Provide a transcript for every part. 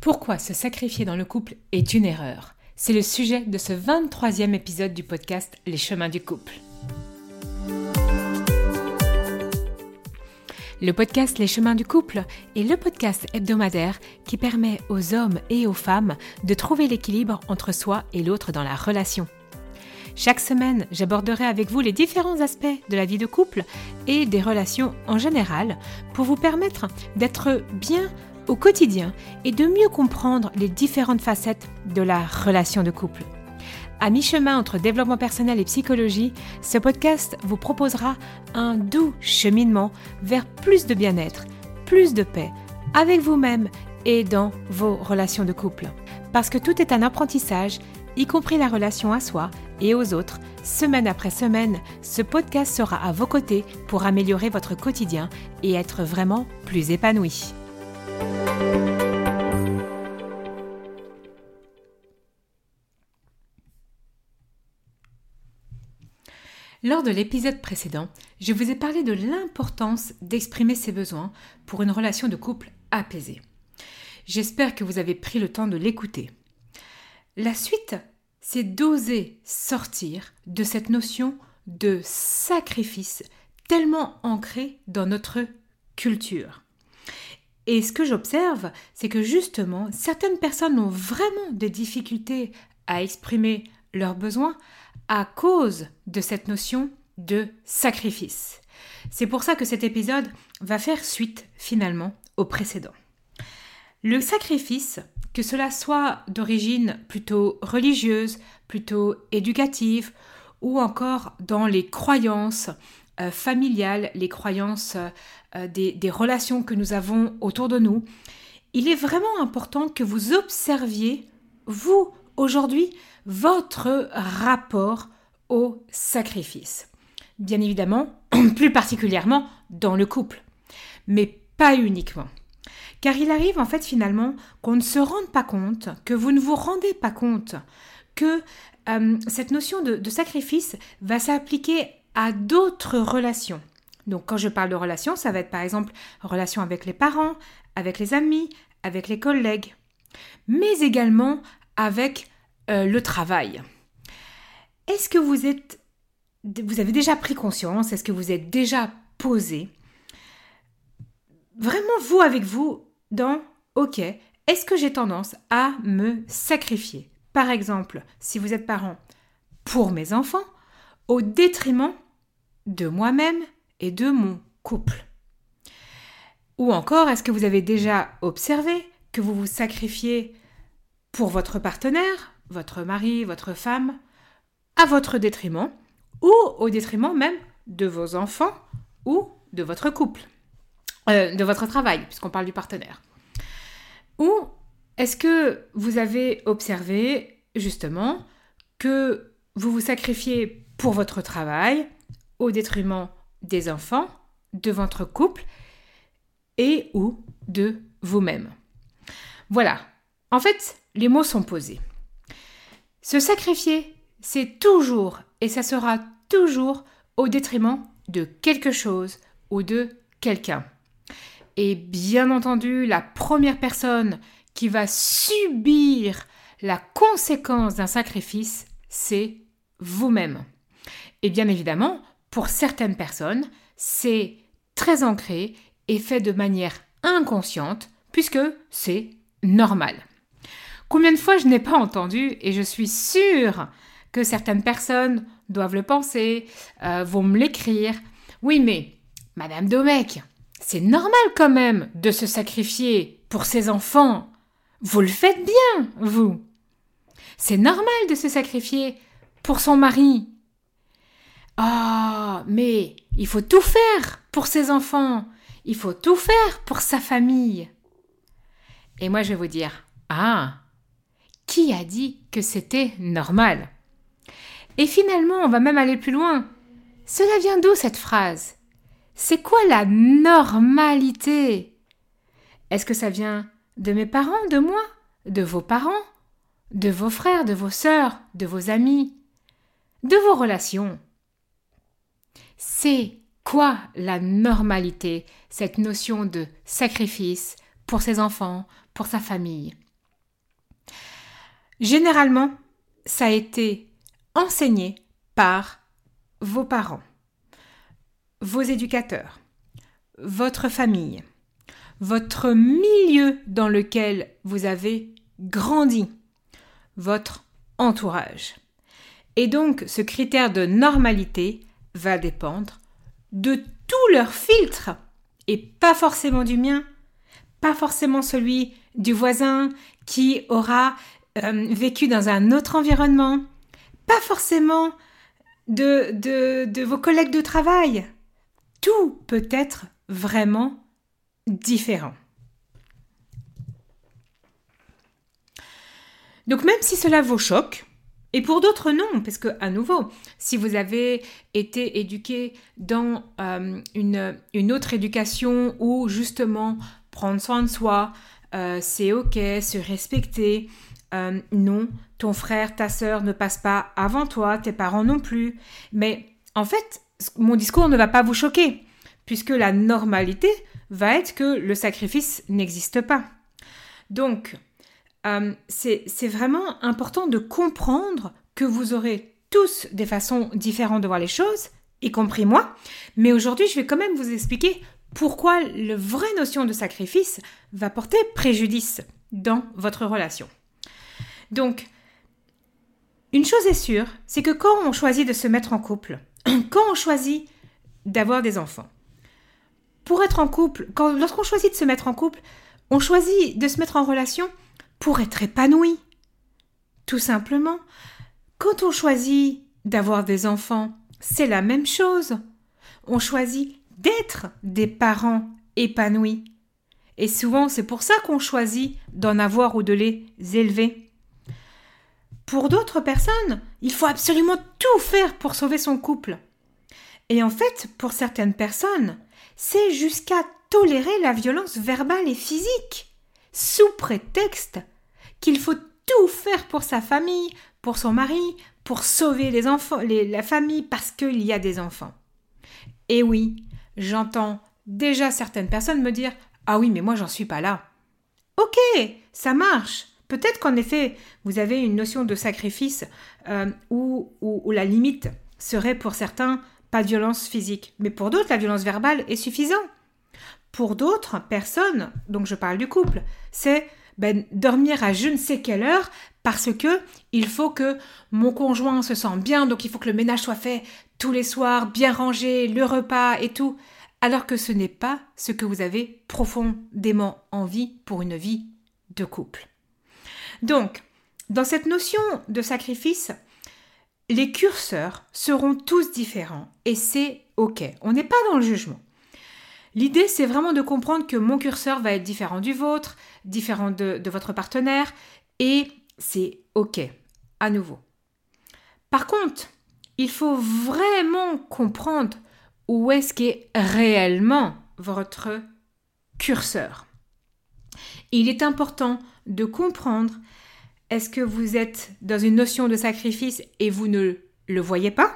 Pourquoi se sacrifier dans le couple est une erreur C'est le sujet de ce 23e épisode du podcast Les chemins du couple. Le podcast Les chemins du couple est le podcast hebdomadaire qui permet aux hommes et aux femmes de trouver l'équilibre entre soi et l'autre dans la relation. Chaque semaine, j'aborderai avec vous les différents aspects de la vie de couple et des relations en général pour vous permettre d'être bien au quotidien et de mieux comprendre les différentes facettes de la relation de couple. À mi-chemin entre développement personnel et psychologie, ce podcast vous proposera un doux cheminement vers plus de bien-être, plus de paix, avec vous-même et dans vos relations de couple. Parce que tout est un apprentissage, y compris la relation à soi et aux autres, semaine après semaine, ce podcast sera à vos côtés pour améliorer votre quotidien et être vraiment plus épanoui. Lors de l'épisode précédent, je vous ai parlé de l'importance d'exprimer ses besoins pour une relation de couple apaisée. J'espère que vous avez pris le temps de l'écouter. La suite, c'est d'oser sortir de cette notion de sacrifice tellement ancrée dans notre culture. Et ce que j'observe, c'est que justement, certaines personnes ont vraiment des difficultés à exprimer leurs besoins à cause de cette notion de sacrifice. C'est pour ça que cet épisode va faire suite finalement au précédent. Le sacrifice, que cela soit d'origine plutôt religieuse, plutôt éducative, ou encore dans les croyances euh, familiales, les croyances euh, des, des relations que nous avons autour de nous, il est vraiment important que vous observiez, vous, aujourd'hui, votre rapport au sacrifice. Bien évidemment, plus particulièrement dans le couple, mais pas uniquement. Car il arrive en fait finalement qu'on ne se rende pas compte, que vous ne vous rendez pas compte que euh, cette notion de, de sacrifice va s'appliquer à d'autres relations. Donc quand je parle de relations, ça va être par exemple relation avec les parents, avec les amis, avec les collègues, mais également avec euh, le travail. Est-ce que vous êtes, vous avez déjà pris conscience, est-ce que vous êtes déjà posé, vraiment vous avec vous, dans, ok, est-ce que j'ai tendance à me sacrifier? Par exemple, si vous êtes parent, pour mes enfants, au détriment de moi-même et de mon couple. Ou encore, est-ce que vous avez déjà observé que vous vous sacrifiez pour votre partenaire, votre mari, votre femme, à votre détriment, ou au détriment même de vos enfants ou de votre couple, euh, de votre travail, puisqu'on parle du partenaire? Ou est-ce que vous avez observé justement que vous vous sacrifiez pour votre travail au détriment des enfants, de votre couple et ou de vous-même Voilà. En fait, les mots sont posés. Se sacrifier, c'est toujours et ça sera toujours au détriment de quelque chose ou de quelqu'un. Et bien entendu, la première personne qui va subir la conséquence d'un sacrifice, c'est vous-même. Et bien évidemment, pour certaines personnes, c'est très ancré et fait de manière inconsciente, puisque c'est normal. Combien de fois je n'ai pas entendu, et je suis sûre que certaines personnes doivent le penser, euh, vont me l'écrire. Oui, mais, Madame Domecq, c'est normal quand même de se sacrifier pour ses enfants. Vous le faites bien, vous. C'est normal de se sacrifier pour son mari. Ah, mais il faut tout faire pour ses enfants. Il faut tout faire pour sa famille. Et moi, je vais vous dire, ah, qui a dit que c'était normal? Et finalement, on va même aller plus loin. Cela vient d'où cette phrase? C'est quoi la normalité? Est-ce que ça vient de mes parents, de moi, de vos parents, de vos frères, de vos sœurs, de vos amis, de vos relations? C'est quoi la normalité, cette notion de sacrifice pour ses enfants, pour sa famille? Généralement, ça a été enseigné par vos parents, vos éducateurs, votre famille, votre milieu dans lequel vous avez grandi, votre entourage. Et donc, ce critère de normalité va dépendre de tous leurs filtres et pas forcément du mien, pas forcément celui du voisin qui aura euh, vécu dans un autre environnement, pas forcément de, vos collègues de travail. Tout peut être vraiment différent. Donc même si cela vous choque, et pour d'autres non, parce que à nouveau, si vous avez été éduqué dans euh, une, autre éducation où justement prendre soin de soi, euh, c'est ok, se respecter, euh, non, ton frère, ta sœur ne passe pas avant toi, tes parents non plus. Mais en fait, mon discours ne va pas vous choquer, puisque la normalité va être que le sacrifice n'existe pas. Donc, euh, c'est vraiment important de comprendre que vous aurez tous des façons différentes de voir les choses, y compris moi, mais aujourd'hui je vais quand même vous expliquer pourquoi la vraie notion de sacrifice va porter préjudice dans votre relation. Donc, une chose est sûre, c'est que quand on choisit de se mettre en couple, quand on choisit d'avoir des enfants, pour être en couple, lorsqu'on choisit de se mettre en couple, on choisit de se mettre en relation pour être épanoui. Tout simplement. Quand on choisit d'avoir des enfants, c'est la même chose. On choisit d'être des parents épanouis. Et souvent, c'est pour ça qu'on choisit d'en avoir ou de les élever. Pour d'autres personnes, il faut absolument tout faire pour sauver son couple. Et en fait, pour certaines personnes, c'est jusqu'à tolérer la violence verbale et physique, sous prétexte qu'il faut tout faire pour sa famille, pour son mari, pour sauver les enfants, la famille parce qu'il y a des enfants. Et oui, j'entends déjà certaines personnes me dire Ah oui, mais moi j'en suis pas là. Ok, ça marche. Peut-être qu'en effet, vous avez une notion de sacrifice euh, où, la limite serait pour certains pas de violence physique, mais pour d'autres, la violence verbale est suffisante. Pour d'autres personnes, donc je parle du couple, c'est ben, dormir à je ne sais quelle heure parce que il faut que mon conjoint se sente bien, donc il faut que le ménage soit fait tous les soirs, bien rangé, le repas et tout, alors que ce n'est pas ce que vous avez profondément envie pour une vie de couple. Donc, dans cette notion de sacrifice, les curseurs seront tous différents et c'est OK. On n'est pas dans le jugement. L'idée, c'est vraiment de comprendre que mon curseur va être différent du vôtre, différent de, votre partenaire, et c'est OK, à nouveau. Par contre, il faut vraiment comprendre où est-ce qu'est réellement votre curseur. Il est important de comprendre est-ce que vous êtes dans une notion de sacrifice et vous ne le voyez pas?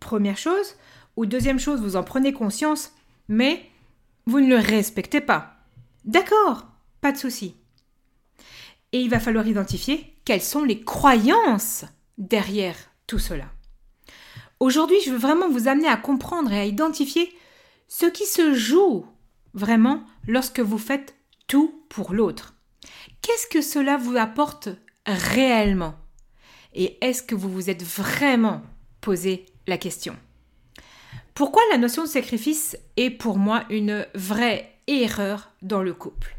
Première chose. Ou deuxième chose, vous en prenez conscience, mais vous ne le respectez pas. D'accord, pas de souci. Et il va falloir identifier quelles sont les croyances derrière tout cela. Aujourd'hui, je veux vraiment vous amener à comprendre et à identifier ce qui se joue vraiment lorsque vous faites tout pour l'autre. Qu'est-ce que cela vous apporte réellement? Et est-ce que vous vous êtes vraiment posé la question? Pourquoi la notion de sacrifice est pour moi une vraie erreur dans le couple?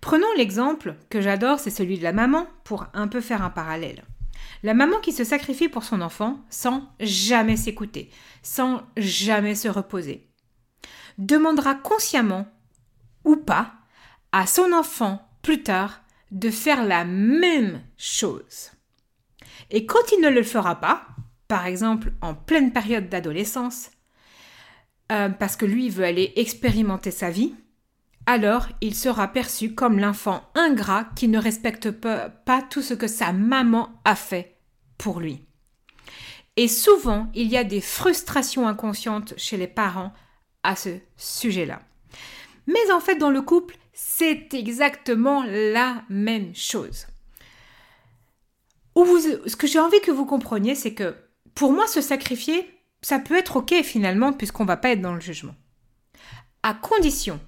Prenons l'exemple que j'adore, c'est celui de la maman, pour un peu faire un parallèle. La maman qui se sacrifie pour son enfant sans jamais s'écouter, sans jamais se reposer, demandera consciemment ou pas à son enfant plus tard de faire la même chose. Et quand il ne le fera pas, par exemple en pleine période d'adolescence, euh, parce que lui veut aller expérimenter sa vie, alors il sera perçu comme l'enfant ingrat qui ne respecte pas, pas tout ce que sa maman a fait pour lui. Et souvent, il y a des frustrations inconscientes chez les parents à ce sujet-là. Mais en fait, dans le couple, c'est exactement la même chose. Ce que j'ai envie que vous compreniez, c'est que pour moi, se sacrifier, ça peut être ok finalement, puisqu'on va pas être dans le jugement. À condition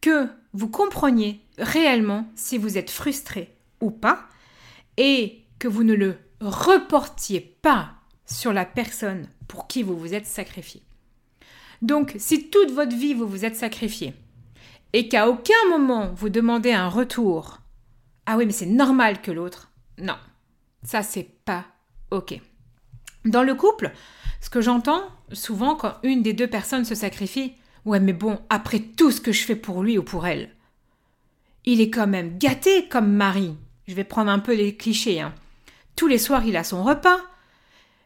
que vous compreniez réellement si vous êtes frustré ou pas, et que vous ne le reportiez pas sur la personne pour qui vous vous êtes sacrifié. Donc, si toute votre vie vous vous êtes sacrifié et qu'à aucun moment vous demandez un retour, ah oui, mais c'est normal que l'autre, non, ça c'est pas ok. Dans le couple, ce que j'entends souvent quand une des deux personnes se sacrifie, ouais, mais bon, après tout ce que je fais pour lui ou pour elle, il est quand même gâté comme mari. Je vais prendre un peu les clichés. Hein. Tous les soirs, il a son repas.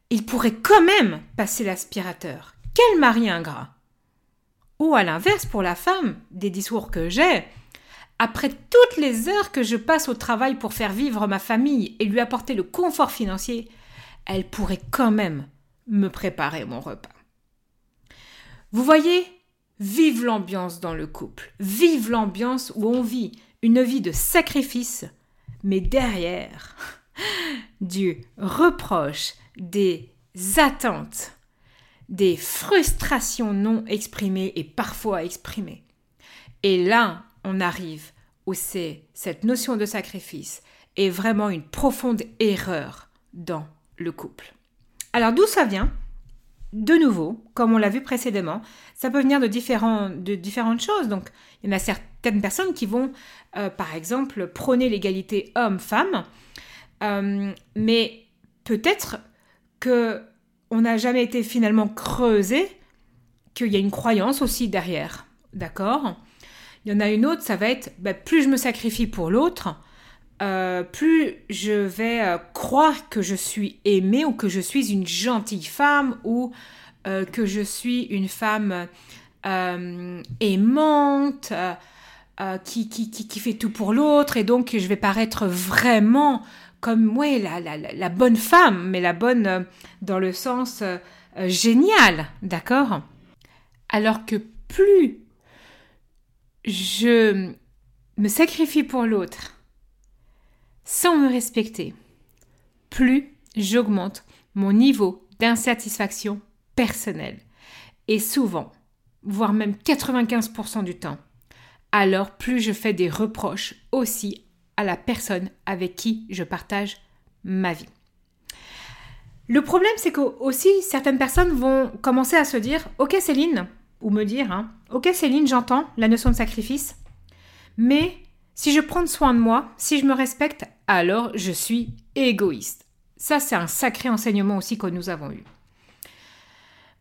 Il pourrait quand même passer l'aspirateur. Quel mari ingrat Ou à l'inverse, pour la femme, des discours que j'ai, après toutes les heures que je passe au travail pour faire vivre ma famille et lui apporter le confort financier, elle pourrait quand même me préparer mon repas. Vous voyez, vive l'ambiance dans le couple, vive l'ambiance où on vit une vie de sacrifice, mais derrière, du reproche, des attentes, des frustrations non exprimées et parfois exprimées. Et là, on arrive où c'est cette notion de sacrifice est vraiment une profonde erreur dans le couple. Alors d'où ça vient? De nouveau, comme on l'a vu précédemment, ça peut venir de, de différentes choses. Donc il y en a certaines personnes qui vont, euh, par exemple, prôner l'égalité homme-femme, euh, mais peut-être que on n'a jamais été finalement creusé qu'il y a une croyance aussi derrière. D'accord? Il y en a une autre, ça va être bah, plus je me sacrifie pour l'autre, euh, plus je vais euh, croire que je suis aimée ou que je suis une gentille femme ou euh, que je suis une femme aimante. Qui, qui, qui, qui, fait tout pour l'autre et donc je vais paraître vraiment comme ouais, la, la, la, bonne femme, mais la bonne dans le sens génial, d'accord? Alors que plus je me sacrifie pour l'autre sans me respecter, plus j'augmente mon niveau d'insatisfaction personnelle. Et souvent, voire même 95% du temps, alors plus je fais des reproches aussi à la personne avec qui je partage ma vie. Le problème, c'est que aussi certaines personnes vont commencer à se dire Ok, Céline, ou me dire hein, Ok, Céline, j'entends la notion de sacrifice, mais si je prends soin de moi, si je me respecte, alors je suis égoïste. Ça, c'est un sacré enseignement aussi que nous avons eu.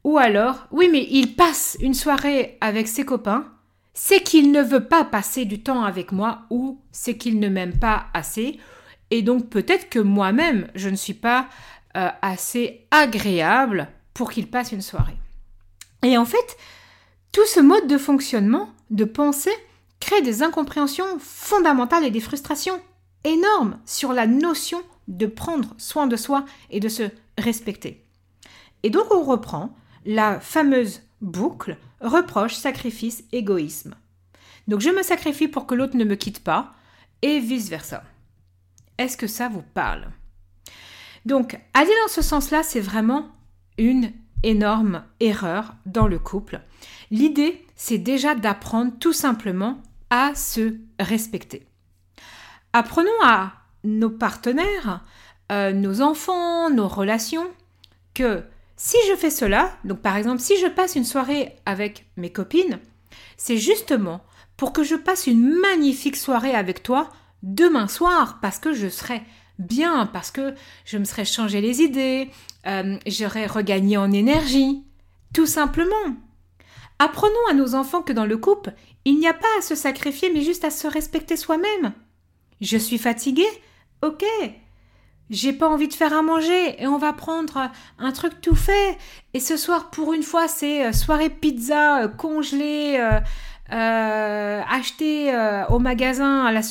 Ou alors, oui, mais il passe une soirée avec ses copains, c'est qu'il ne veut pas passer du temps avec moi ou c'est qu'il ne m'aime pas assez. Et donc peut-être que moi-même, je ne suis pas euh, assez agréable pour qu'il passe une soirée. Et en fait, tout ce mode de fonctionnement, de pensée, crée des incompréhensions fondamentales et des frustrations énormes sur la notion de prendre soin de soi et de se respecter. Et donc on reprend la fameuse boucle reproche, sacrifice, égoïsme. Donc je me sacrifie pour que l'autre ne me quitte pas, et vice-versa. Est-ce que ça vous parle? Donc, aller dans ce sens-là, c'est vraiment une énorme erreur dans le couple. L'idée, c'est déjà d'apprendre tout simplement à se respecter. Apprenons à nos partenaires, euh, nos enfants, nos relations, que si je fais cela, donc par exemple si je passe une soirée avec mes copines, c'est justement pour que je passe une magnifique soirée avec toi demain soir, parce que je serai bien, parce que je me serais changé les idées, euh, j'aurais regagné en énergie, tout simplement. Apprenons à nos enfants que dans le couple, il n'y a pas à se sacrifier, mais juste à se respecter soi-même. Je suis fatiguée Ok, j'ai pas envie de faire à manger et on va prendre un truc tout fait. Et ce soir, pour une fois, c'est euh, soirée pizza euh, congelée, euh, euh achetée au magasin, à la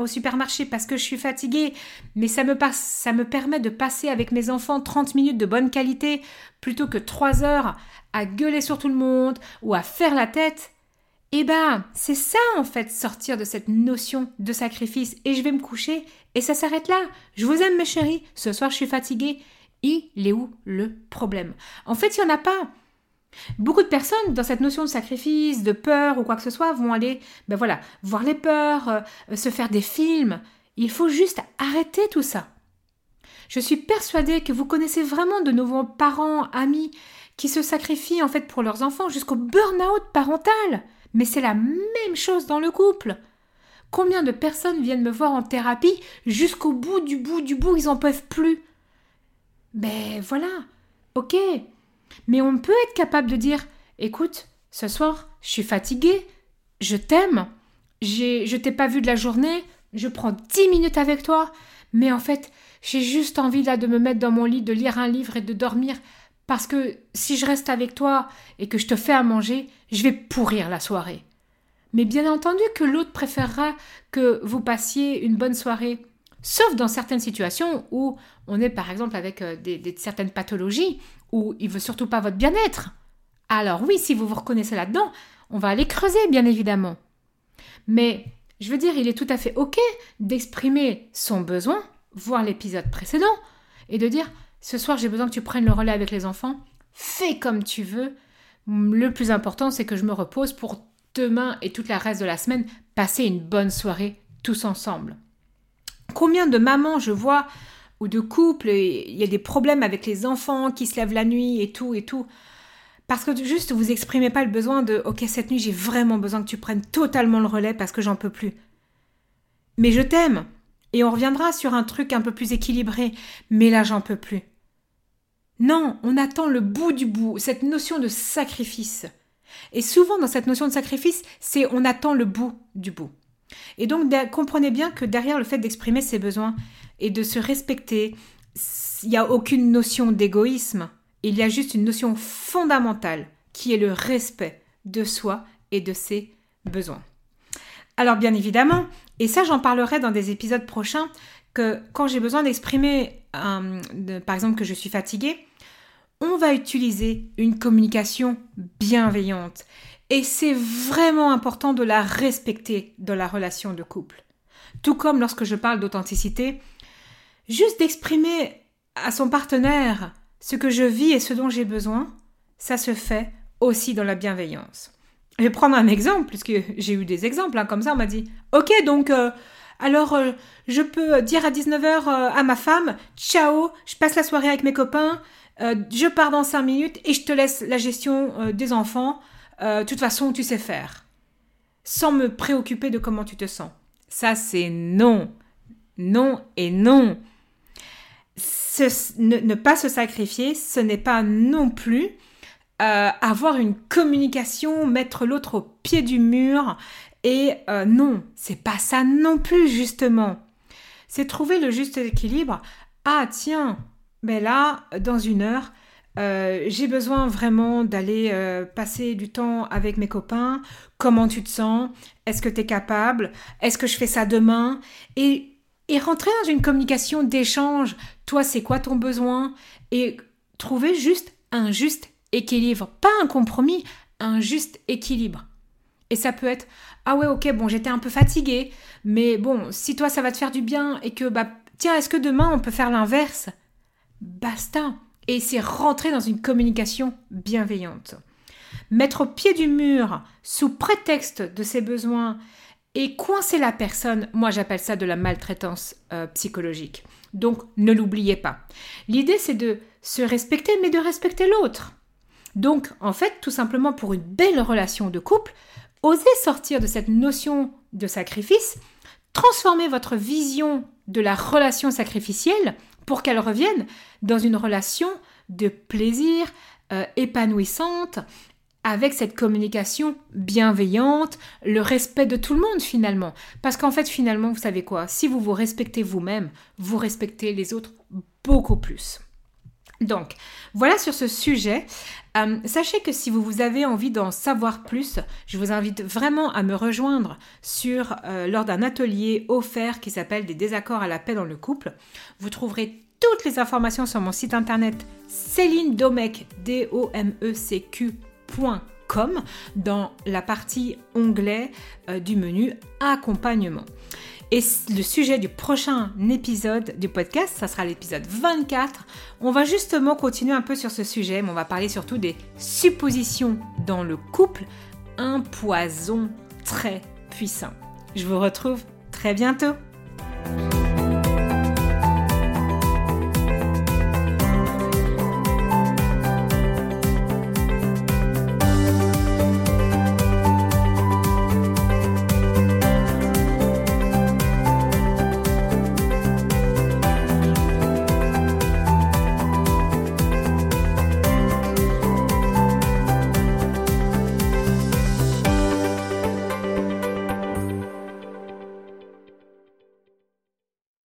au supermarché parce que je suis fatiguée. Mais ça me, passe, ça me permet de passer avec mes enfants 30 minutes de bonne qualité plutôt que 3 heures à gueuler sur tout le monde ou à faire la tête. Eh ben, c'est ça en fait, sortir de cette notion de sacrifice. Et je vais me coucher et ça s'arrête là. Je vous aime mes chéris, ce soir je suis fatiguée. Il est où le problème? En fait, il n'y en a pas. Beaucoup de personnes, dans cette notion de sacrifice, de peur ou quoi que ce soit, vont aller, ben voilà, voir les peurs, euh, se faire des films. Il faut juste arrêter tout ça. Je suis persuadée que vous connaissez vraiment de nouveaux parents, amis, qui se sacrifient en fait pour leurs enfants jusqu'au burn-out parental. Mais c'est la même chose dans le couple. Combien de personnes viennent me voir en thérapie jusqu'au bout du bout du bout, ils en peuvent plus? Ben voilà, ok. Mais on peut être capable de dire écoute, ce soir, je suis fatiguée, je t'aime, je t'ai pas vu de la journée, je prends dix minutes avec toi, mais en fait, j'ai juste envie là de me mettre dans mon lit, de lire un livre et de dormir, parce que si je reste avec toi et que je te fais à manger, je vais pourrir la soirée. Mais bien entendu que l'autre préférera que vous passiez une bonne soirée. Sauf dans certaines situations où on est par exemple avec euh, des, certaines pathologies, il veut surtout pas votre bien-être. Alors oui, si vous vous reconnaissez là-dedans, on va aller creuser, bien évidemment. Mais je veux dire, il est tout à fait OK d'exprimer son besoin, voir l'épisode précédent, et de dire ce soir j'ai besoin que tu prennes le relais avec les enfants, fais comme tu veux. Le plus important, c'est que je me repose pour demain et toute la reste de la semaine passer une bonne soirée tous ensemble. Combien de mamans je vois ou de couples, il y a des problèmes avec les enfants qui se lèvent la nuit et tout et tout. Parce que juste vous exprimez pas le besoin de OK, cette nuit j'ai vraiment besoin que tu prennes totalement le relais parce que j'en peux plus. Mais je t'aime. Et on reviendra sur un truc un peu plus équilibré. Mais là j'en peux plus. Non, on attend le bout du bout, cette notion de sacrifice. Et souvent dans cette notion de sacrifice, c'est on attend le bout du bout. Et donc comprenez bien que derrière le fait d'exprimer ses besoins et de se respecter, il n'y a aucune notion d'égoïsme. Il y a juste une notion fondamentale qui est le respect de soi et de ses besoins. Alors bien évidemment, et ça j'en parlerai dans des épisodes prochains, que quand j'ai besoin d'exprimer, par exemple que je suis fatiguée, on va utiliser une communication bienveillante. Et c'est vraiment important de la respecter dans la relation de couple. Tout comme lorsque je parle d'authenticité, juste d'exprimer à son partenaire ce que je vis et ce dont j'ai besoin, ça se fait aussi dans la bienveillance. Je vais prendre un exemple, puisque j'ai eu des exemples, hein, comme ça on m'a dit, ok donc, euh, alors euh, je peux dire à 19h euh, à ma femme, ciao, je passe la soirée avec mes copains, je pars dans 5 minutes et je te laisse la gestion des enfants, de toute façon tu sais faire, sans me préoccuper de comment tu te sens. Ça c'est non, non et non ne, pas se sacrifier, ce n'est pas non plus euh, avoir une communication, mettre l'autre au pied du mur. Et euh, non, c'est pas ça non plus, justement. C'est trouver le juste équilibre. Ah, tiens, mais là, dans une heure, euh, j'ai besoin vraiment d'aller passer du temps avec mes copains. Comment tu te sens? Est-ce que tu es capable? Est-ce que je fais ça demain? Et et rentrer dans une communication d'échange. Toi, c'est quoi ton besoin? Et trouver juste un juste équilibre. Pas un compromis, un juste équilibre. Et ça peut être ah ouais ok bon j'étais un peu fatiguée mais bon si toi ça va te faire du bien et que bah tiens est-ce que demain on peut faire l'inverse basta et c'est rentrer dans une communication bienveillante mettre au pied du mur sous prétexte de ses besoins et coincer la personne, moi j'appelle ça de la maltraitance euh, psychologique. Donc ne l'oubliez pas. L'idée c'est de se respecter mais de respecter l'autre. Donc en fait tout simplement pour une belle relation de couple, osez sortir de cette notion de sacrifice, transformer votre vision de la relation sacrificielle pour qu'elle revienne dans une relation de plaisir, euh, épanouissante, avec cette communication bienveillante, le respect de tout le monde finalement. Parce qu'en fait finalement, vous savez quoi, si vous vous respectez vous-même, vous respectez les autres beaucoup plus. Donc, voilà sur ce sujet. Euh, sachez que si vous avez envie d'en savoir plus, je vous invite vraiment à me rejoindre euh, lors d'un atelier offert qui s'appelle Des désaccords à la paix dans le couple. Vous trouverez toutes les informations sur mon site internet Céline Domecq, comme dans la partie onglet euh, du menu accompagnement. Et le sujet du prochain épisode du podcast, ça sera l'épisode 24. On va justement continuer un peu sur ce sujet, mais on va parler surtout des suppositions dans le couple, un poison très puissant. Je vous retrouve très bientôt.